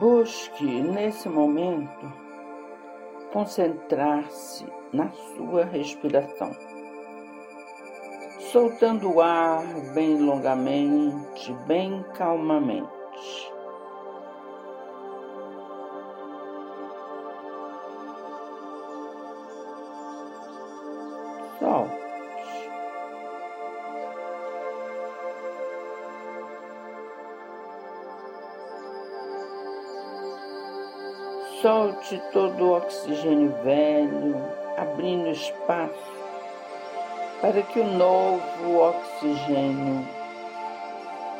Busque nesse momento concentrar-se na sua respiração, soltando o ar bem longamente, bem calmamente. Solte. Solte todo o oxigênio velho, abrindo espaço para que o novo oxigênio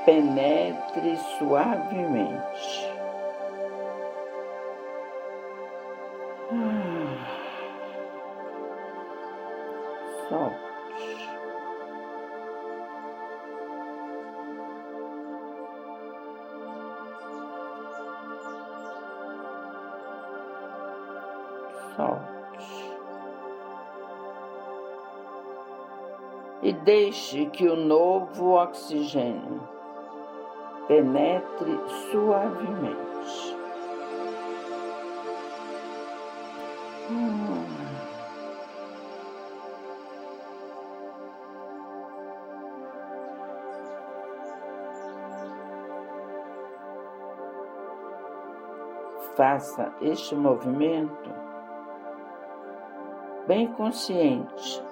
penetre suavemente. E deixe que o novo oxigênio penetre suavemente. Faça este movimento bem consciente,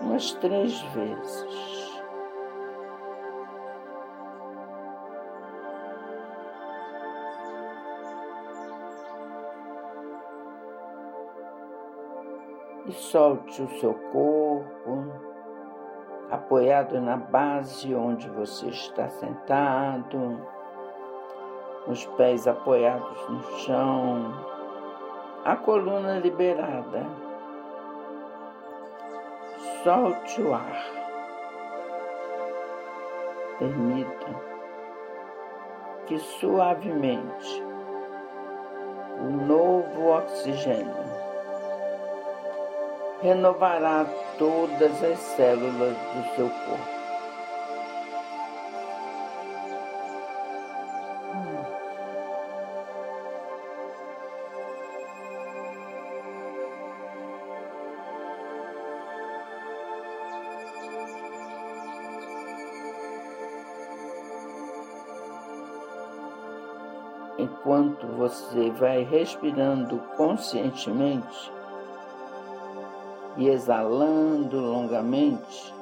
umas três vezes. E solte o seu corpo, apoiado na base onde você está sentado, os pés apoiados no chão, a coluna liberada solte o ar. Permita que suavemente o novo oxigênio renovará todas as células do seu corpo. Você vai respirando conscientemente e exalando longamente,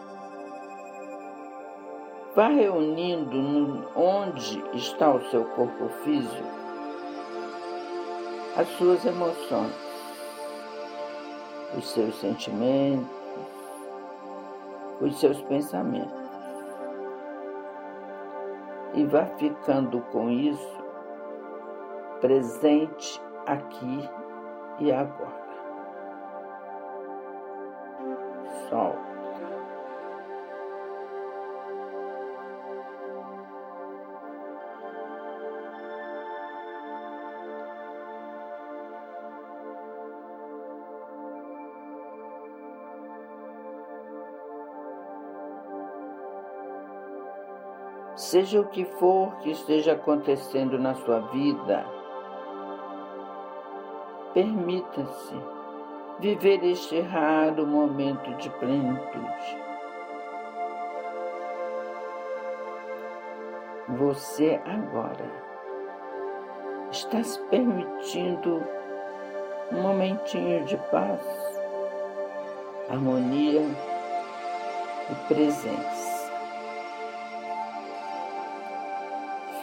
vá reunindo onde está o seu corpo físico as suas emoções, os seus sentimentos, os seus pensamentos. E vá ficando com isso presente aqui e agora. Solta. Seja o que for que esteja acontecendo na sua vida, Permita-se viver este raro momento de plenitude. Você agora está se permitindo um momentinho de paz, harmonia e presença.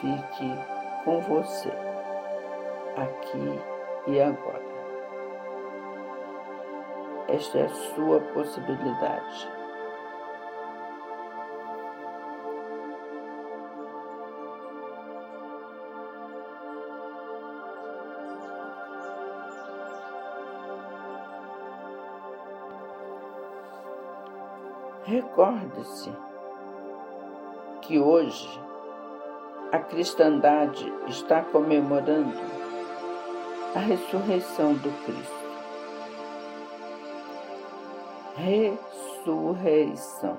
Fique com você aqui e agora. Esta é a sua possibilidade. Recorde-se que hoje a cristandade está comemorando a ressurreição do Cristo. Ressurreição.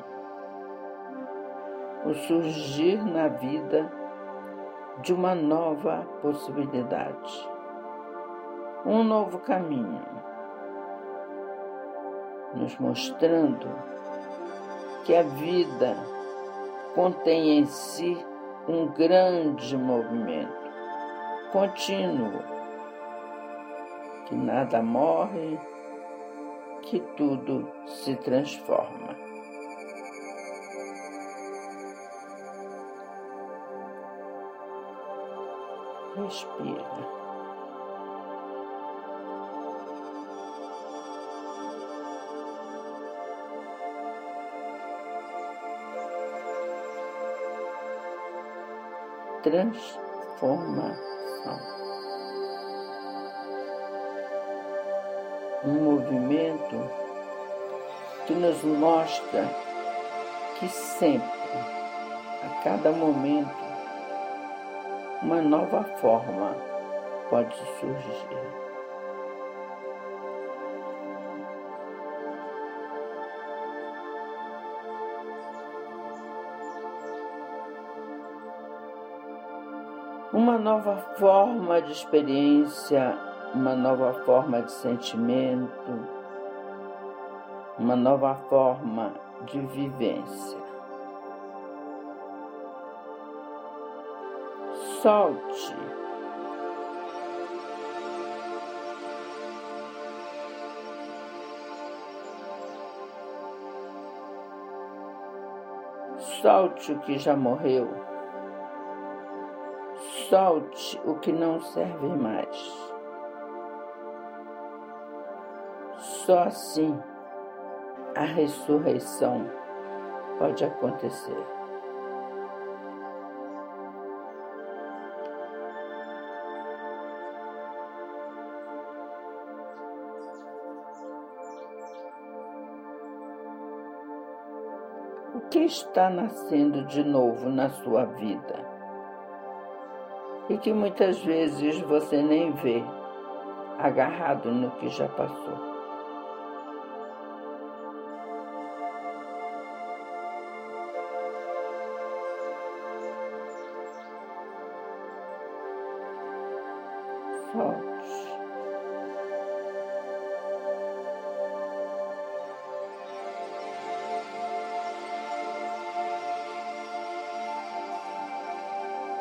O surgir na vida de uma nova possibilidade, um novo caminho, nos mostrando que a vida contém em si um grande movimento contínuo, que nada morre, que tudo se transforma. Respira. transformação. Um movimento que nos mostra que sempre, a cada momento, uma nova forma pode surgir. uma nova forma de experiência, uma nova forma de sentimento, uma nova forma de vivência. Solte. Solte o que já morreu solte o que não serve mais. Só assim a ressurreição pode acontecer. O que está nascendo de novo na sua vida? e que muitas vezes você nem vê, agarrado no que já passou.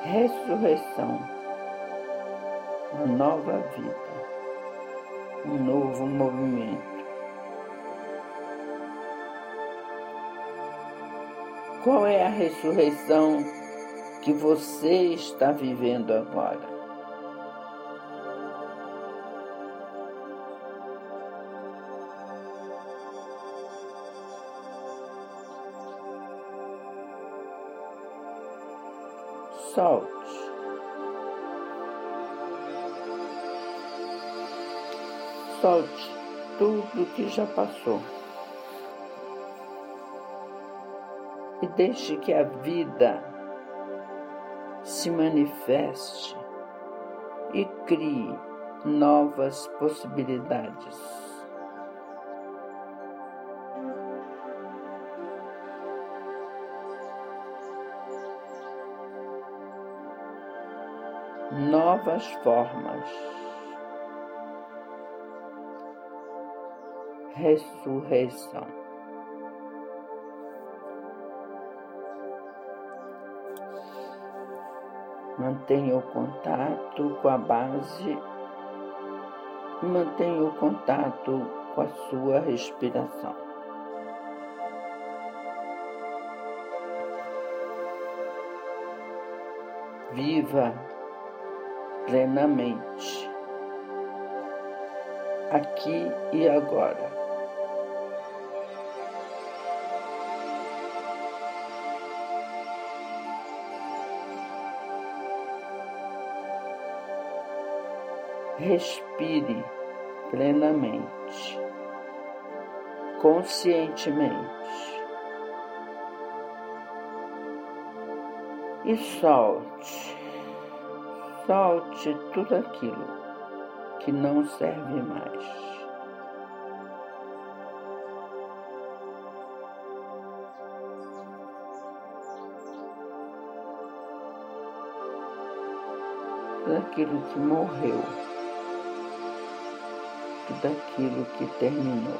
Ressurreição, uma nova vida, um novo movimento. Qual é a ressurreição que você está vivendo agora? Solte. Solte tudo que já passou. E deixe que a vida se manifeste e crie novas possibilidades. Novas formas. Ressurreição. Mantenha o contato com a base, mantenha o contato com a sua respiração. Viva plenamente, aqui e agora. Respire plenamente, conscientemente. E solte solte tudo aquilo que não serve mais. tudo aquilo que morreu, tudo aquilo que terminou.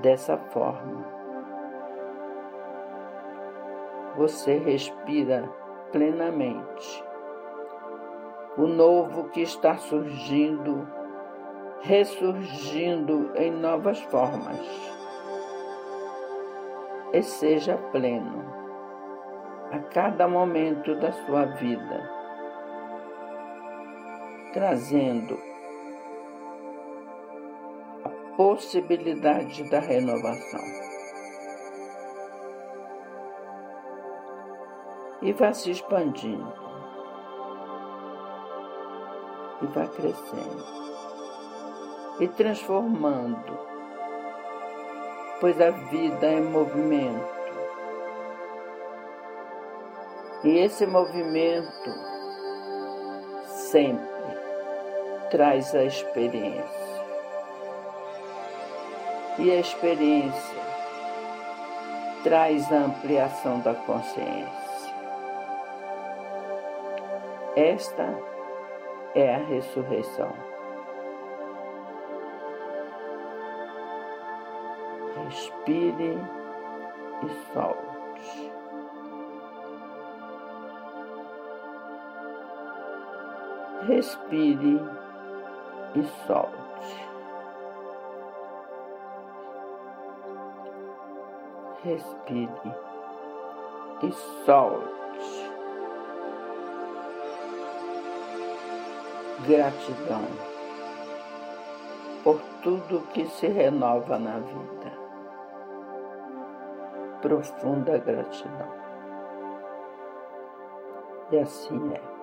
Dessa forma, você respira plenamente. O novo que está surgindo, ressurgindo em novas formas. E seja pleno a cada momento da sua vida, trazendo a possibilidade da renovação. E vá se expandindo, e vá crescendo, e transformando, pois a vida é movimento e esse movimento sempre traz a experiência. E a experiência traz a ampliação da consciência. Esta é a ressurreição. Respire e solte. respire e solte. Respire e solte. Gratidão por tudo que se renova na vida. Profunda gratidão. E assim é.